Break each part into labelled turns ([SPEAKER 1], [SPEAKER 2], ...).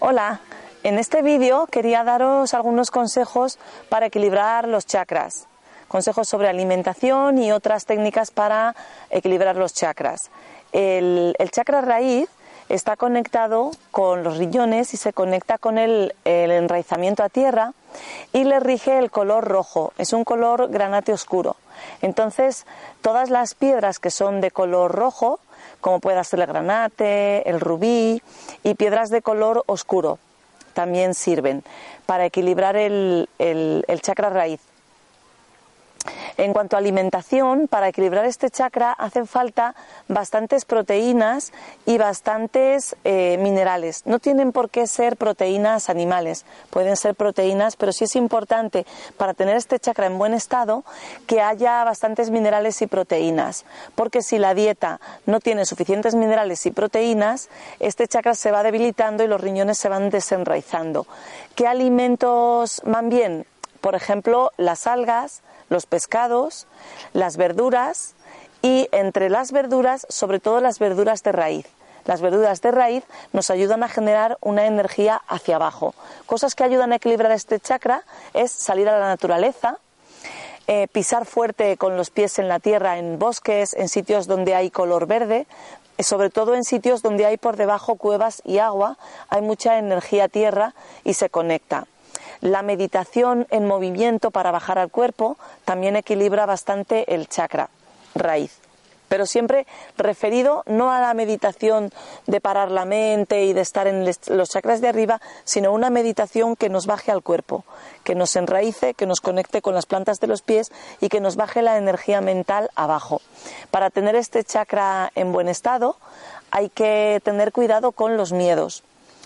[SPEAKER 1] Hola, en este vídeo quería daros algunos consejos para equilibrar los chakras, consejos sobre alimentación y otras técnicas para equilibrar los chakras. El, chakra raíz está conectado con los riñones y se conecta con el enraizamiento a tierra y le rige el color rojo, es un color granate oscuro. Entonces, todas las piedras que son de color rojo como pueda ser el granate, el rubí y piedras de color oscuro. También sirven para equilibrar el, el, el chakra raíz. En cuanto a alimentación, para equilibrar este chakra hacen falta bastantes proteínas y bastantes eh, minerales. No tienen por qué ser proteínas animales, pueden ser proteínas, pero sí es importante para tener este chakra en buen estado que haya bastantes minerales y proteínas, porque si la dieta no tiene suficientes minerales y proteínas, este chakra se va debilitando y los riñones se van desenraizando. ¿Qué alimentos van bien? Por ejemplo, las algas, los pescados, las verduras y entre las verduras, sobre todo las verduras de raíz. Las verduras de raíz nos ayudan a generar una energía hacia abajo. Cosas que ayudan a equilibrar este chakra es salir a la naturaleza, eh, pisar fuerte con los pies en la tierra, en bosques, en sitios donde hay color verde, eh, sobre todo en sitios donde hay por debajo cuevas y agua, hay mucha energía tierra y se conecta. La meditación en movimiento para bajar al cuerpo también equilibra bastante el chakra raíz. Pero siempre referido no a la meditación de parar la mente y de estar en los chakras de arriba, sino una meditación que nos baje al cuerpo, que nos enraíce, que nos conecte con las plantas de los pies y que nos baje la energía mental abajo. Para tener este chakra en buen estado hay que tener cuidado con los miedos.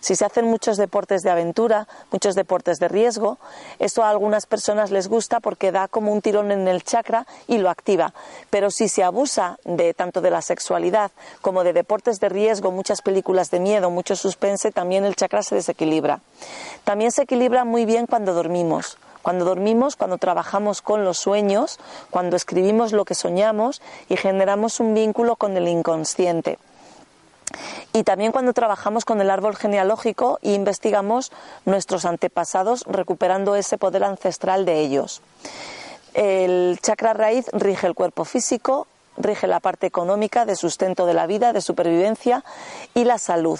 [SPEAKER 1] Si se hacen muchos deportes de aventura, muchos deportes de riesgo, esto a algunas personas les gusta porque da como un tirón en el chakra y lo activa. Pero si se abusa de tanto de la sexualidad como de deportes de riesgo, muchas películas de miedo, mucho suspense, también el chakra se desequilibra. También se equilibra muy bien cuando dormimos. Cuando dormimos, cuando trabajamos con los sueños, cuando escribimos lo que soñamos y generamos un vínculo con el inconsciente y también cuando trabajamos con el árbol genealógico e investigamos nuestros antepasados recuperando ese poder ancestral de ellos. El chakra raíz rige el cuerpo físico, rige la parte económica de sustento de la vida, de supervivencia y la salud.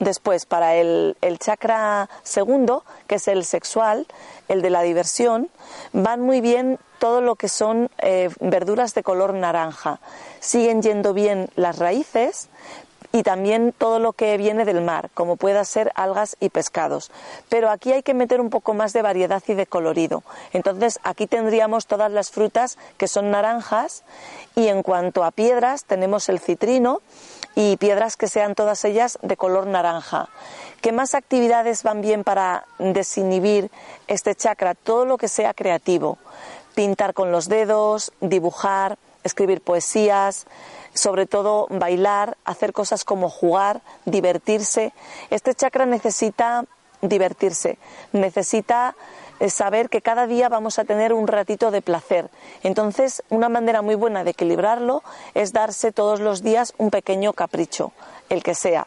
[SPEAKER 1] Después, para el, chakra segundo, que es el sexual, el de la diversión, van muy bien todo lo que son eh, verduras de color naranja. Siguen yendo bien las raíces, y también todo lo que viene del mar, como pueda ser algas y pescados. Pero aquí hay que meter un poco más de variedad y de colorido. Entonces aquí tendríamos todas las frutas que son naranjas y en cuanto a piedras tenemos el citrino y piedras que sean todas ellas de color naranja. ¿Qué más actividades van bien para desinhibir este chakra? Todo lo que sea creativo. Pintar con los dedos, dibujar, escribir poesías, sobre todo bailar, hacer cosas como jugar, divertirse. Este chakra necesita divertirse, necesita eh, saber que cada día vamos a tener un ratito de placer. Entonces, una manera muy buena de equilibrarlo es darse todos los días un pequeño capricho, el que sea.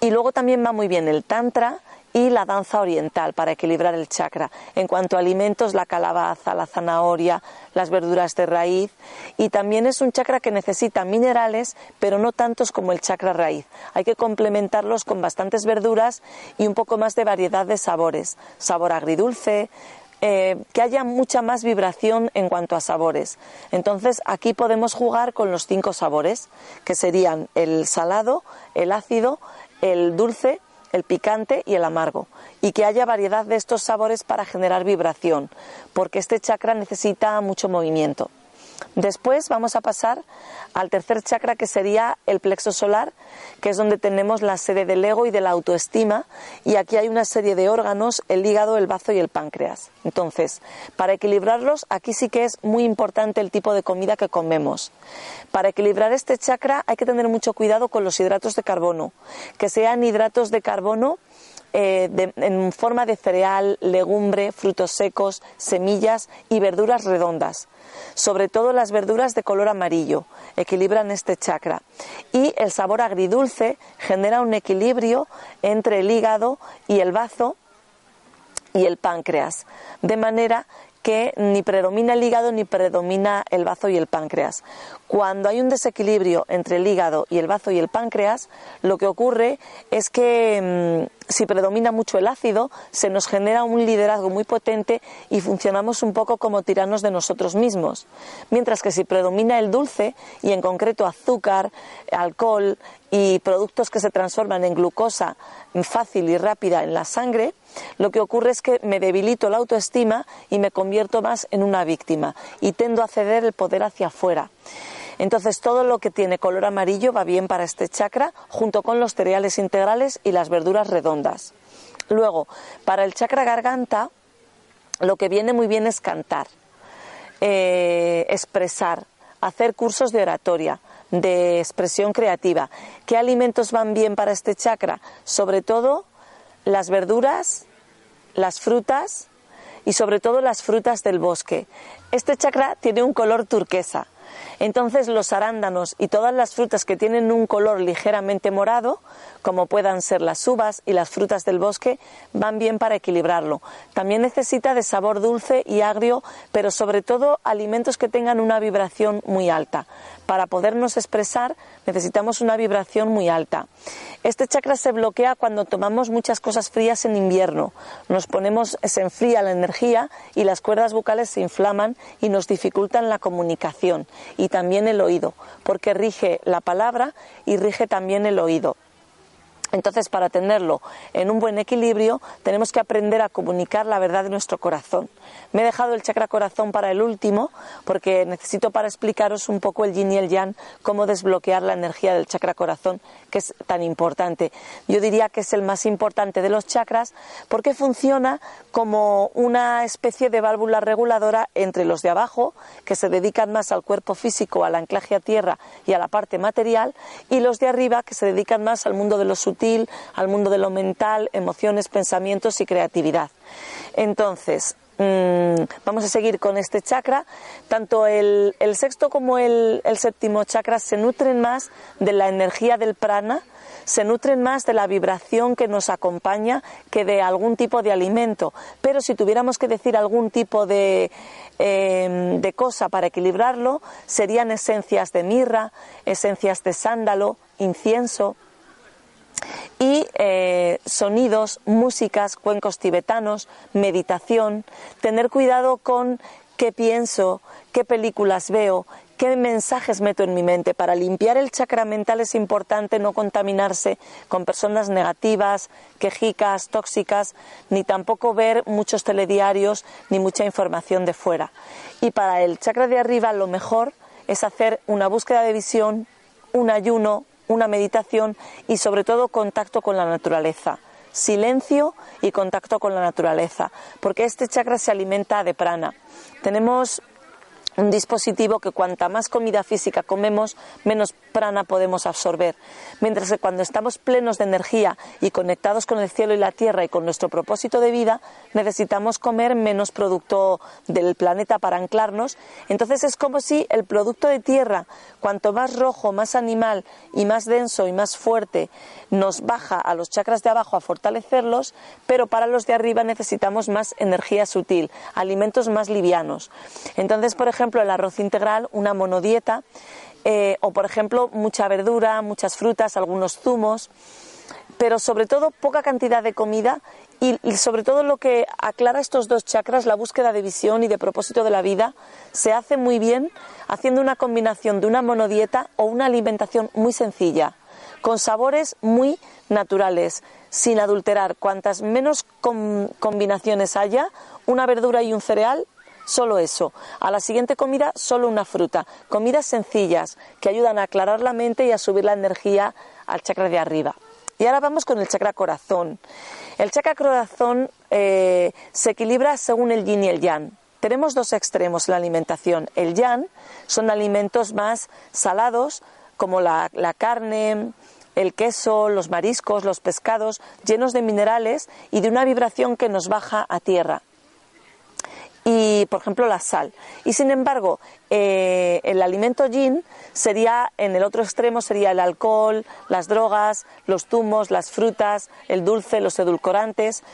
[SPEAKER 1] Y luego también va muy bien el tantra y la danza oriental para equilibrar el chakra. En cuanto a alimentos, la calabaza, la zanahoria, las verduras de raíz y también es un chakra que necesita minerales, pero no tantos como el chakra raíz. Hay que complementarlos con bastantes verduras y un poco más de variedad de sabores. Sabor agridulce, eh, que haya mucha más vibración en cuanto a sabores. Entonces aquí podemos jugar con los cinco sabores, que serían el salado, el ácido, el dulce, el picante y el amargo, y que haya variedad de estos sabores para generar vibración, porque este chakra necesita mucho movimiento. Después vamos a pasar al tercer chakra que sería el plexo solar, que es donde tenemos la sede del ego y de la autoestima, y aquí hay una serie de órganos, el hígado, el bazo y el páncreas. Entonces, para equilibrarlos, aquí sí que es muy importante el tipo de comida que comemos. Para equilibrar este chakra hay que tener mucho cuidado con los hidratos de carbono, que sean hidratos de carbono eh, en forma de cereal, legumbre, frutos secos, semillas y verduras redondas sobre todo las verduras de color amarillo, equilibran este chakra. Y el sabor agridulce genera un equilibrio entre el hígado y el bazo y el páncreas, de manera que ni predomina el hígado ni predomina el bazo y el páncreas. Cuando hay un desequilibrio entre el hígado y el bazo y el páncreas, lo que ocurre es que mm, si predomina mucho el ácido, se nos genera un liderazgo muy potente y funcionamos un poco como tiranos de nosotros mismos. Mientras que si predomina el dulce, y en concreto azúcar, alcohol y productos que se transforman en glucosa fácil y rápida en la sangre, lo que ocurre es que me debilito la autoestima y me convierto más en una víctima y tendo a ceder el poder hacia afuera. Entonces todo lo que tiene color amarillo va bien para este chakra junto con los cereales integrales y las verduras redondas. Luego, para el chakra garganta, lo que viene muy bien es cantar, eh, expresar, hacer cursos de oratoria, de expresión creativa. ¿Qué alimentos van bien para este chakra? Sobre todo las verduras, las frutas y sobre todo las frutas del bosque. Este chakra tiene un color turquesa. Entonces los arándanos y todas las frutas que tienen un color ligeramente morado, como puedan ser las uvas y las frutas del bosque, van bien para equilibrarlo. También necesita de sabor dulce y agrio, pero sobre todo alimentos que tengan una vibración muy alta. Para podernos expresar necesitamos una vibración muy alta. Este chakra se bloquea cuando tomamos muchas cosas frías en invierno. Nos ponemos, se enfría la energía y las cuerdas vocales se inflaman y nos dificultan la comunicación y también el oído, porque rige la palabra y rige también el oído. Entonces, para tenerlo en un buen equilibrio, tenemos que aprender a comunicar la verdad de nuestro corazón. Me he dejado el chakra corazón para el último, porque necesito para explicaros un poco el yin y el yang, cómo desbloquear la energía del chakra corazón, que es tan importante. Yo diría que es el más importante de los chakras, porque funciona como una especie de válvula reguladora entre los de abajo, que se dedican más al cuerpo físico, al anclaje a tierra y a la parte material, y los de arriba, que se dedican más al mundo de lo al mundo de lo mental, emociones, pensamientos y creatividad. Entonces, mm, vamos a seguir con este chakra. Tanto el, sexto como el, el, séptimo chakra se nutren más de la energía del prana, se nutren más de la vibración que nos acompaña que de algún tipo de alimento. Pero si tuviéramos que decir algún tipo de, em, de cosa para equilibrarlo, serían esencias de mirra, esencias de sándalo, incienso, y eh, sonidos, músicas, cuencos tibetanos, meditación, tener cuidado con qué pienso, qué películas veo, qué mensajes meto en mi mente. Para limpiar el chakra mental es importante no contaminarse con personas negativas, quejicas, tóxicas, ni tampoco ver muchos telediarios ni mucha información de fuera. Y para el chakra de arriba lo mejor es hacer una búsqueda de visión, un ayuno, una meditación y sobre todo contacto con la naturaleza. Silencio y contacto con la naturaleza, porque este chakra se alimenta de prana. Tenemos un dispositivo que cuanta más comida física comemos, menos prana podemos absorber. Mientras que cuando estamos plenos de energía y conectados con el cielo y la tierra y con nuestro propósito de vida, necesitamos comer menos producto del planeta para anclarnos. Entonces es como si el producto de tierra, cuanto más rojo, más animal y más denso y más fuerte, nos baja a los chakras de abajo a fortalecerlos, pero para los de arriba necesitamos más energía sutil, alimentos más livianos. Entonces, por ejemplo, ejemplo, el arroz integral, una monodieta, eh, o por ejemplo, mucha verdura, muchas frutas, algunos zumos, pero sobre todo poca cantidad de comida y, sobre todo lo que aclara estos dos chakras, la búsqueda de visión y de propósito de la vida, se hace muy bien haciendo una combinación de una monodieta o una alimentación muy sencilla, con sabores muy naturales, sin adulterar. Cuantas menos combinaciones haya, una verdura y un cereal solo eso. A la siguiente comida, solo una fruta. Comidas sencillas que ayudan a aclarar la mente y a subir la energía al chakra de arriba. Y ahora vamos con el chakra corazón. El chakra corazón eh, se equilibra según el yin y el yang. Tenemos dos extremos en la alimentación. El yang son alimentos más salados, como la carne, el queso, los mariscos, los pescados, llenos de minerales y de una vibración que nos baja a tierra y, por ejemplo, la sal. Y, sin embargo, eh, el alimento yin sería, en el otro extremo, sería el alcohol, las drogas, los zumos, las frutas, el dulce, los edulcorantes.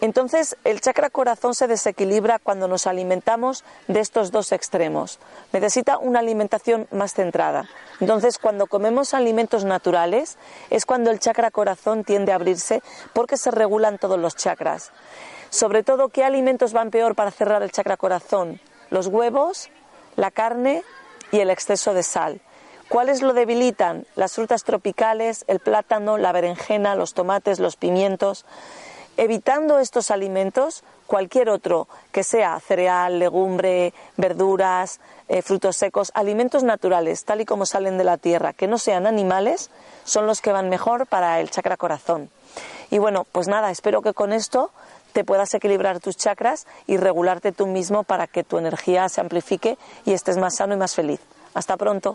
[SPEAKER 1] Entonces, el chakra corazón se desequilibra cuando nos alimentamos de estos dos extremos. Necesita una alimentación más centrada. Entonces, cuando comemos alimentos naturales, es cuando el chakra corazón tiende a abrirse porque se regulan todos los chakras. Sobre todo, ¿qué alimentos van peor para cerrar el chakra corazón? Los huevos, la carne y el exceso de sal. ¿Cuáles lo debilitan? Las frutas tropicales, el plátano, la berenjena, los tomates, los pimientos. Evitando estos alimentos, cualquier otro que sea cereal, legumbre, verduras, eh, frutos secos, alimentos naturales, tal y como salen de la tierra, que no sean animales, son los que van mejor para el chakra corazón. Y bueno, pues nada, espero que con esto te puedas equilibrar tus chakras y regularte tú mismo para que tu energía se amplifique y estés más sano y más feliz. Hasta pronto.